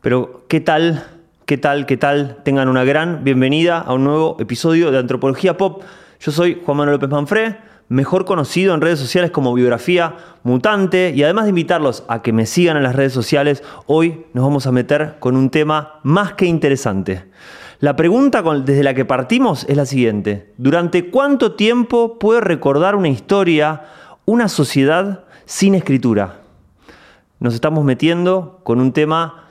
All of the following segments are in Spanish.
Pero, ¿qué tal? ¿Qué tal? ¿Qué tal? Tengan una gran bienvenida a un nuevo episodio de Antropología Pop. Yo soy Juan Manuel López Manfré, mejor conocido en redes sociales como Biografía Mutante. Y además de invitarlos a que me sigan en las redes sociales, hoy nos vamos a meter con un tema más que interesante. La pregunta desde la que partimos es la siguiente. ¿Durante cuánto tiempo puede recordar una historia una sociedad sin escritura? Nos estamos metiendo con un tema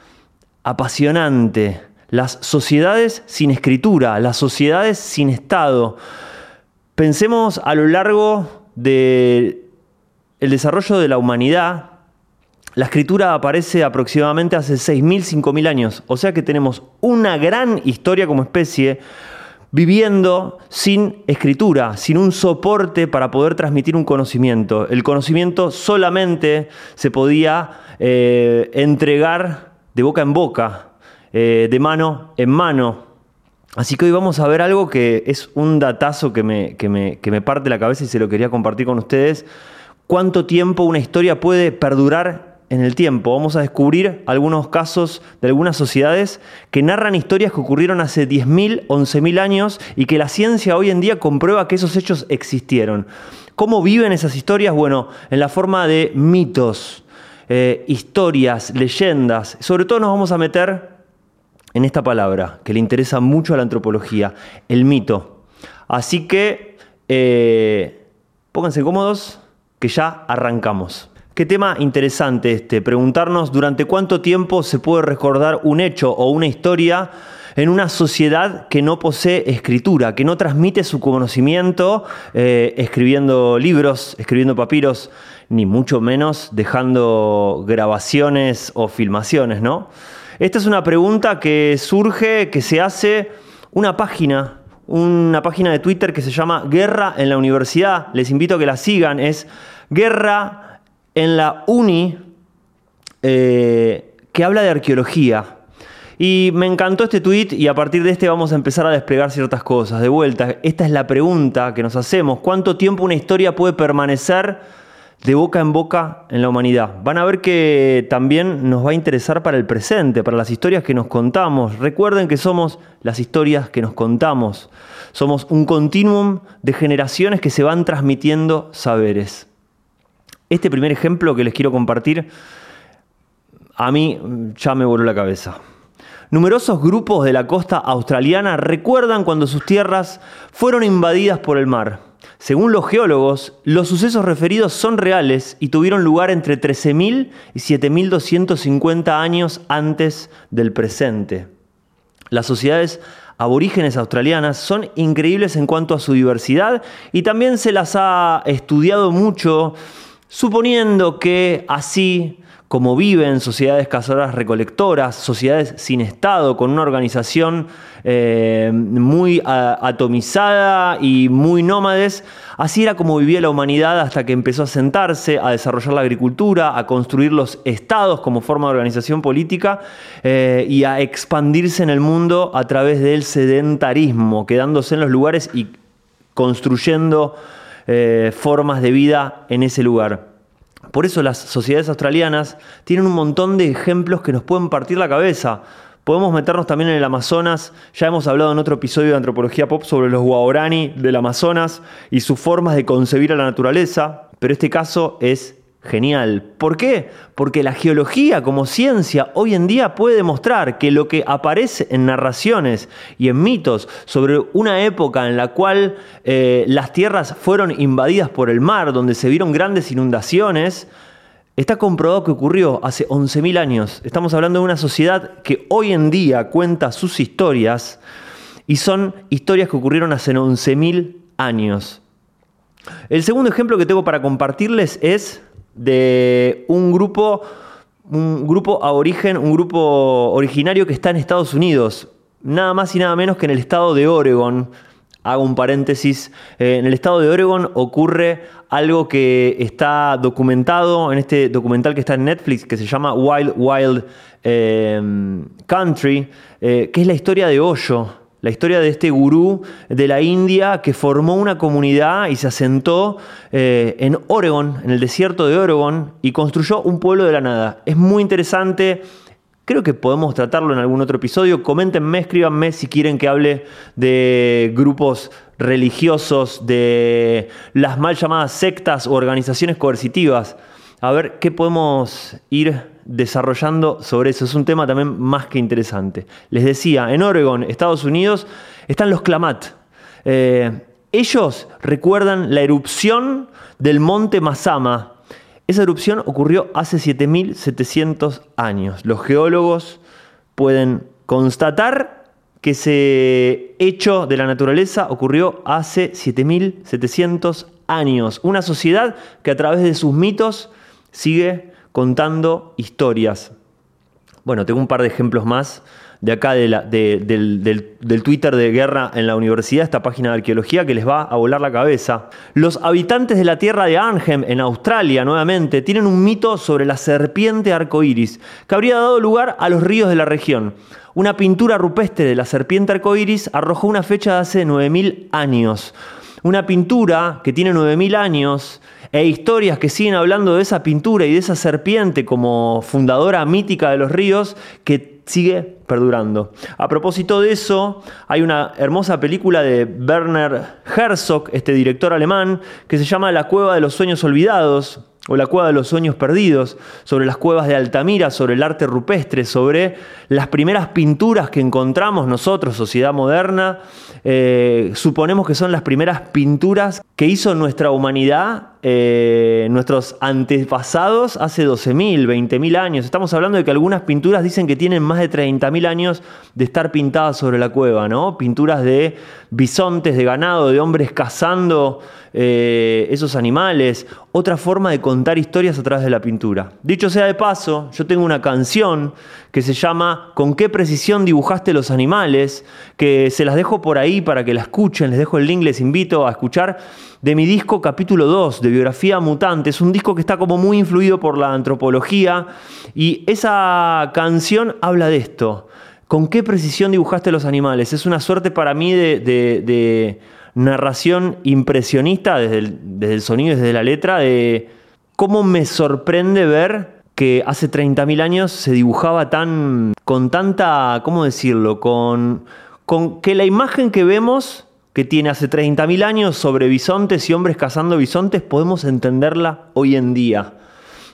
apasionante. Las sociedades sin escritura, las sociedades sin Estado. Pensemos a lo largo del desarrollo de la humanidad. La escritura aparece aproximadamente hace 6.000, 5.000 años. O sea que tenemos una gran historia como especie viviendo sin escritura, sin un soporte para poder transmitir un conocimiento. El conocimiento solamente se podía eh, entregar de boca en boca, eh, de mano en mano. Así que hoy vamos a ver algo que es un datazo que me, que me parte la cabeza y se lo quería compartir con ustedes. ¿Cuánto tiempo una historia puede perdurar en el tiempo. Vamos a descubrir algunos casos de algunas sociedades que narran historias que ocurrieron hace 10.000, 11.000 años y que la ciencia hoy en día comprueba que esos hechos existieron. ¿Cómo viven esas historias? Bueno, en la forma de mitos, eh, historias, leyendas. Sobre todo nos vamos a meter en esta palabra que le interesa mucho a la antropología, el mito. Así que eh, pónganse cómodos, que ya arrancamos. Qué tema interesante este, preguntarnos durante cuánto tiempo se puede recordar un hecho o una historia en una sociedad que no posee escritura, que no transmite su conocimiento eh, escribiendo libros, escribiendo papiros, ni mucho menos dejando grabaciones o filmaciones, ¿no? Esta es una pregunta que surge, que se hace una página, una página de Twitter que se llama Guerra en la Universidad. Les invito a que la sigan, es Guerra en la Uni, eh, que habla de arqueología. Y me encantó este tweet y a partir de este vamos a empezar a desplegar ciertas cosas. De vuelta, esta es la pregunta que nos hacemos. ¿Cuánto tiempo una historia puede permanecer de boca en boca en la humanidad? Van a ver que también nos va a interesar para el presente, para las historias que nos contamos. Recuerden que somos las historias que nos contamos. Somos un continuum de generaciones que se van transmitiendo saberes. Este primer ejemplo que les quiero compartir, a mí ya me voló la cabeza. Numerosos grupos de la costa australiana recuerdan cuando sus tierras fueron invadidas por el mar. Según los geólogos, los sucesos referidos son reales y tuvieron lugar entre 13.000 y 7.250 años antes del presente. Las sociedades aborígenes australianas son increíbles en cuanto a su diversidad y también se las ha estudiado mucho, suponiendo que así como viven sociedades cazadoras recolectoras, sociedades sin Estado, con una organización eh, muy atomizada y muy nómades. Así era como vivía la humanidad hasta que empezó a sentarse, a desarrollar la agricultura, a construir los estados como forma de organización política eh, y a expandirse en el mundo a través del sedentarismo, quedándose en los lugares y construyendo eh, formas de vida en ese lugar. Por eso las sociedades australianas tienen un montón de ejemplos que nos pueden partir la cabeza. Podemos meternos también en el Amazonas. Ya hemos hablado en otro episodio de Antropología Pop sobre los Guaorani del Amazonas y sus formas de concebir a la naturaleza. Pero este caso es Genial. ¿Por qué? Porque la geología como ciencia hoy en día puede demostrar que lo que aparece en narraciones y en mitos sobre una época en la cual eh, las tierras fueron invadidas por el mar, donde se vieron grandes inundaciones, está comprobado que ocurrió hace 11.000 años. Estamos hablando de una sociedad que hoy en día cuenta sus historias y son historias que ocurrieron hace 11.000 años. El segundo ejemplo que tengo para compartirles es de un grupo, un grupo aborigen, un grupo originario que está en Estados Unidos, nada más y nada menos que en el estado de Oregon. Hago un paréntesis, eh, en el estado de Oregon ocurre algo que está documentado en este documental que está en Netflix, que se llama Wild Wild eh, Country, eh, que es la historia de Hoyo. La historia de este gurú de la India que formó una comunidad y se asentó eh, en Oregon, en el desierto de Oregon, y construyó un pueblo de la nada. Es muy interesante. Creo que podemos tratarlo en algún otro episodio. Coméntenme, escríbanme si quieren que hable de grupos religiosos, de las mal llamadas sectas o organizaciones coercitivas. A ver qué podemos ir desarrollando sobre eso. Es un tema también más que interesante. Les decía, en Oregon, Estados Unidos, están los Clamat. Eh, ellos recuerdan la erupción del monte Masama. Esa erupción ocurrió hace 7700 años. Los geólogos pueden constatar que ese hecho de la naturaleza ocurrió hace 7700 años. Una sociedad que a través de sus mitos sigue contando historias. Bueno, tengo un par de ejemplos más de acá del, Twitter de Guerra en la universidad, esta página de arqueología que les va a volar la cabeza. Los habitantes de la tierra de Arnhem, en Australia, nuevamente, tienen un mito sobre la serpiente arcoíris, que habría dado lugar a los ríos de la región. Una pintura rupestre de la serpiente arcoíris arrojó una fecha de hace 9.000 años. Una pintura que tiene 9.000 años e historias que siguen hablando de esa pintura y de esa serpiente como fundadora mítica de los ríos que sigue perdurando. A propósito de eso, hay una hermosa película de Werner Herzog, este director alemán, que se llama La cueva de los sueños olvidados, o la cueva de los sueños perdidos, sobre las cuevas de Altamira, sobre el arte rupestre, sobre las primeras pinturas que encontramos nosotros, sociedad moderna, eh, suponemos que son las primeras pinturas que hizo nuestra humanidad, eh, nuestros antepasados hace 12.000, 20.000 años. Estamos hablando de que algunas pinturas dicen que tienen más de 30.000 años de estar pintadas sobre la cueva, ¿no? Pinturas de bisontes, de ganado, de hombres cazando eh, esos animales. Otra forma de contar historias a través de la pintura. Dicho sea de paso, yo tengo una canción que se llama ¿Con qué precisión dibujaste los animales? que se las dejo por ahí para que la escuchen, les dejo el link, les invito a escuchar de mi disco capítulo 2 de Biografía Mutante. Es un disco que está como muy influido por la antropología y esa canción habla de esto. ¿Con qué precisión dibujaste los animales? Es una suerte para mí de, narración impresionista desde el, desde el sonido y desde la letra de cómo me sorprende ver que hace 30.000 años se dibujaba tan con tanta, ¿cómo decirlo? Con, con que la imagen que vemos que tiene hace 30.000 años sobre bisontes y hombres cazando bisontes, podemos entenderla hoy en día.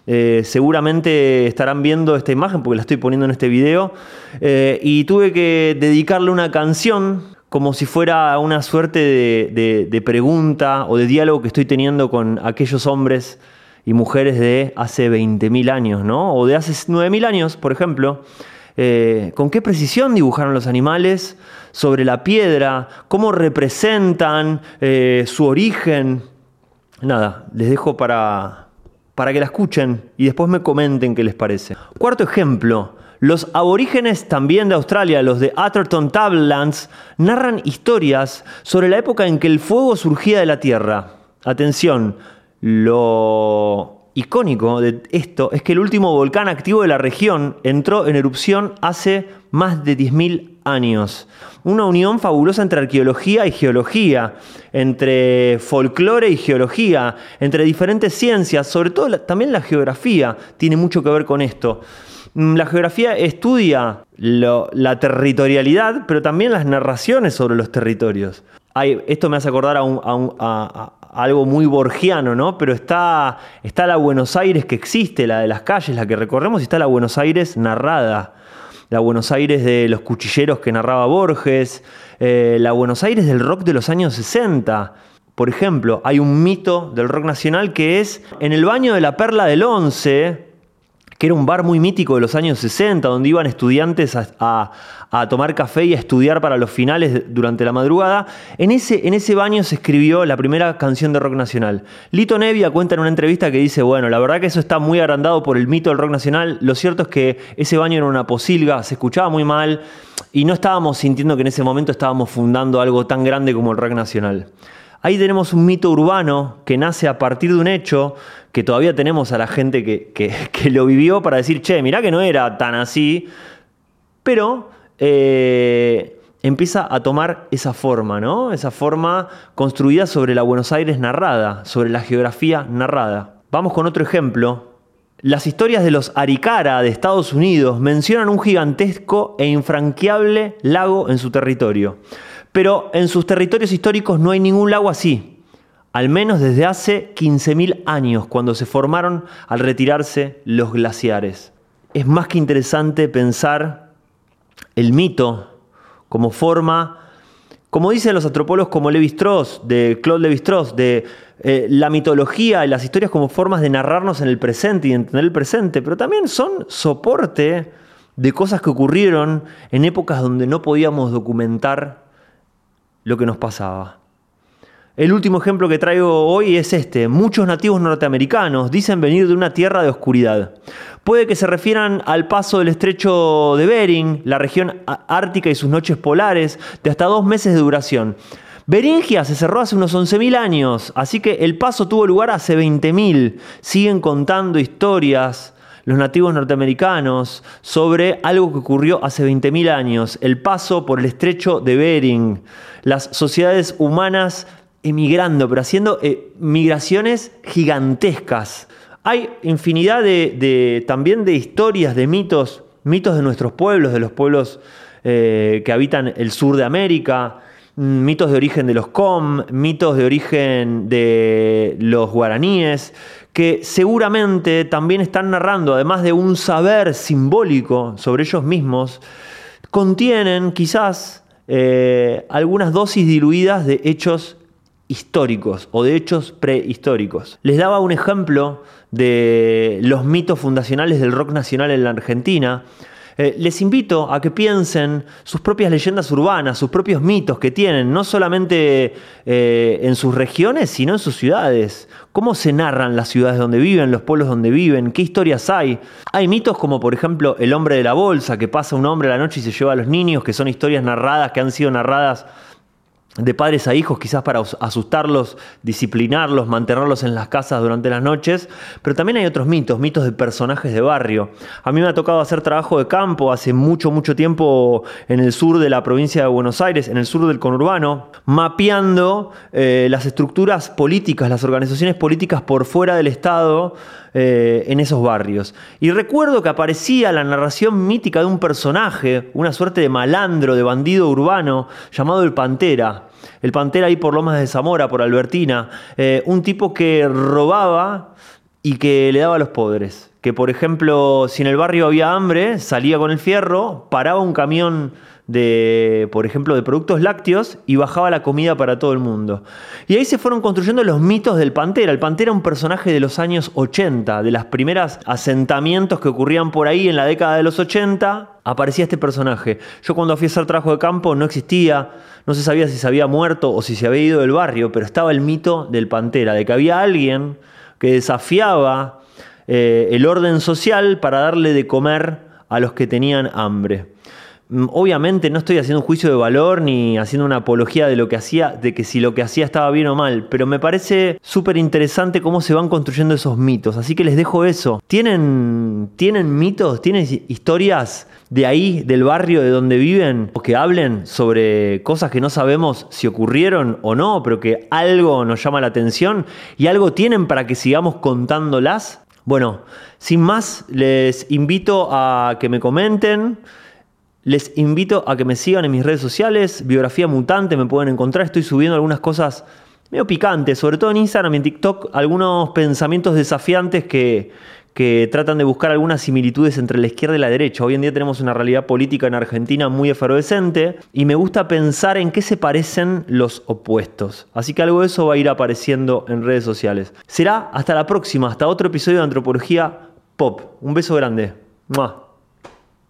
Eh, seguramente estarán viendo esta imagen porque la estoy poniendo en este video. Eh, y tuve que dedicarle una canción como si fuera una suerte de, pregunta o de diálogo que estoy teniendo con aquellos hombres y mujeres de hace 20.000 años, ¿no? O de hace 9.000 años, por ejemplo. Eh, con qué precisión dibujaron los animales sobre la piedra, cómo representan eh, su origen. Nada, les dejo para, para que la escuchen y después me comenten qué les parece. Cuarto ejemplo. Los aborígenes también de Australia, los de Atherton Tablelands, narran historias sobre la época en que el fuego surgía de la tierra. Atención, lo icónico de esto es que el último volcán activo de la región entró en erupción hace más de 10.000 años. Una unión fabulosa entre arqueología y geología, entre folclore y geología, entre diferentes ciencias, sobre todo también la geografía tiene mucho que ver con esto. Mm, la geografía estudia la territorialidad, pero también las narraciones sobre los territorios. esto me hace acordar a, algo muy borgiano, ¿no? Pero está, está la Buenos Aires que existe, la de las calles, la que recorremos, y está la Buenos Aires narrada. La Buenos Aires de los cuchilleros que narraba Borges, eh, la Buenos Aires del rock de los años 60. Por ejemplo, hay un mito del rock nacional que es en el baño de la Perla del Once, que era un bar muy mítico de los años 60, donde iban estudiantes a, tomar café y a estudiar para los finales durante la madrugada. En ese, en ese baño se escribió la primera canción de rock nacional. Lito Nevia cuenta en una entrevista que dice, bueno, la verdad que eso está muy agrandado por el mito del rock nacional. Lo cierto es que ese baño era una posilga, se escuchaba muy mal y no estábamos sintiendo que en ese momento estábamos fundando algo tan grande como el rock nacional. Ahí tenemos un mito urbano que nace a partir de un hecho que todavía tenemos a la gente que, lo vivió para decir, che, mirá que no era tan así, pero eh, empieza a tomar esa forma, ¿no? Esa forma construida sobre la Buenos Aires narrada, sobre la geografía narrada. Vamos con otro ejemplo. Las historias de los Arikara de Estados Unidos mencionan un gigantesco e infranqueable lago en su territorio. Pero en sus territorios históricos no hay ningún lago así, al menos desde hace 15.000 años, cuando se formaron al retirarse los glaciares. Es más que interesante pensar el mito como forma como dicen los antropólogos como Levi Strauss, de Claude Levi Strauss, de eh, la mitología y las historias como formas de narrarnos en el presente y entender el presente, pero también son soporte de cosas que ocurrieron en épocas donde no podíamos documentar lo que nos pasaba. El último ejemplo que traigo hoy es este. Muchos nativos norteamericanos dicen venir de una tierra de oscuridad. Puede que se refieran al paso del estrecho de Bering, la región ártica y sus noches polares, de hasta dos meses de duración. Beringia se cerró hace unos 11.000 años, así que el paso tuvo lugar hace 20.000. Siguen contando historias los nativos norteamericanos sobre algo que ocurrió hace 20.000 años, el paso por el estrecho de Bering. Las sociedades humanas emigrando, pero haciendo eh, migraciones gigantescas. Hay infinidad de, también de historias, de mitos, mitos de nuestros pueblos, de los pueblos eh, que habitan el sur de América, mm, mitos de origen de los Com, mitos de origen de los guaraníes, que seguramente también están narrando, además de un saber simbólico sobre ellos mismos, contienen quizás eh, algunas dosis diluidas de hechos históricos o de hechos prehistóricos. Les daba un ejemplo de los mitos fundacionales del rock nacional en la Argentina. Eh, les invito a que piensen sus propias leyendas urbanas, sus propios mitos que tienen, no solamente eh, en sus regiones, sino en sus ciudades. ¿Cómo se narran las ciudades donde viven, los pueblos donde viven? ¿Qué historias hay? Hay mitos como, por ejemplo, el hombre de la bolsa, que pasa un hombre a la noche y se lleva a los niños, que son historias narradas, que han sido narradas de padres a hijos, quizás para asustarlos, disciplinarlos, mantenerlos en las casas durante las noches, pero también hay otros mitos, mitos de personajes de barrio. A mí me ha tocado hacer trabajo de campo hace mucho, mucho tiempo en el sur de la provincia de Buenos Aires, en el sur del conurbano, mapeando eh, las estructuras políticas, las organizaciones políticas por fuera del Estado, eh, en esos barrios. Y recuerdo que aparecía la narración mítica de un personaje, una suerte de malandro, de bandido urbano, llamado el Pantera. El Pantera ahí por Lomas de Zamora, por Albertina. Eh, un tipo que robaba y que le daba los pobres. Que por ejemplo, si en el barrio había hambre, salía con el fierro, paraba un camión de, por ejemplo, de productos lácteos y bajaba la comida para todo el mundo. Y ahí se fueron construyendo los mitos del Pantera. El Pantera un personaje de los años 80, de las primeras asentamientos que ocurrían por ahí en la década de los 80, aparecía este personaje. Yo cuando fui a hacer trabajo de campo no existía, no se sabía si se había muerto o si se había ido del barrio, pero estaba el mito del Pantera, de que había alguien que desafiaba eh, el orden social para darle de comer a los que tenían hambre. Obviamente no estoy haciendo un juicio de valor ni haciendo una apología de lo que hacía, de que si lo que hacía estaba bien o mal, pero me parece súper interesante cómo se van construyendo esos mitos. Así que les dejo eso. ¿Tienen, ¿Tienen mitos? ¿Tienen historias de ahí, del barrio de donde viven, o que hablen sobre cosas que no sabemos si ocurrieron o no, pero que algo nos llama la atención y algo tienen para que sigamos contándolas? Bueno, sin más, les invito a que me comenten. Les invito a que me sigan en mis redes sociales, Biografía Mutante, me pueden encontrar, estoy subiendo algunas cosas medio picantes, sobre todo en Instagram y en TikTok, algunos pensamientos desafiantes que, que tratan de buscar algunas similitudes entre la izquierda y la derecha. Hoy en día tenemos una realidad política en Argentina muy efervescente y me gusta pensar en qué se parecen los opuestos. Así que algo de eso va a ir apareciendo en redes sociales. Será hasta la próxima, hasta otro episodio de Antropología Pop. Un beso grande.